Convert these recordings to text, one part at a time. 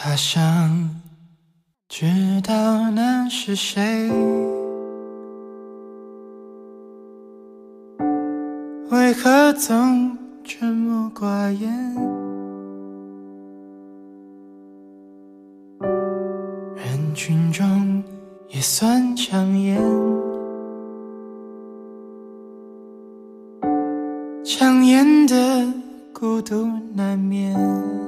他想知道那是谁，为何总沉默寡言？人群中也算抢眼，抢眼的孤独难免。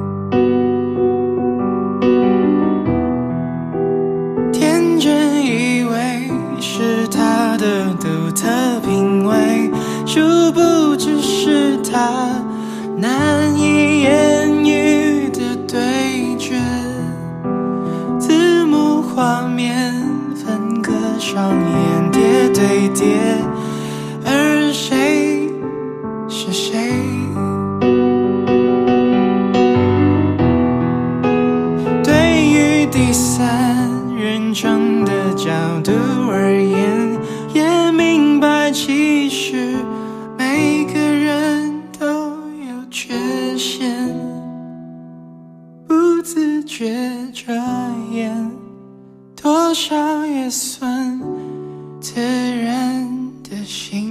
觉遮掩，多少也算自然的行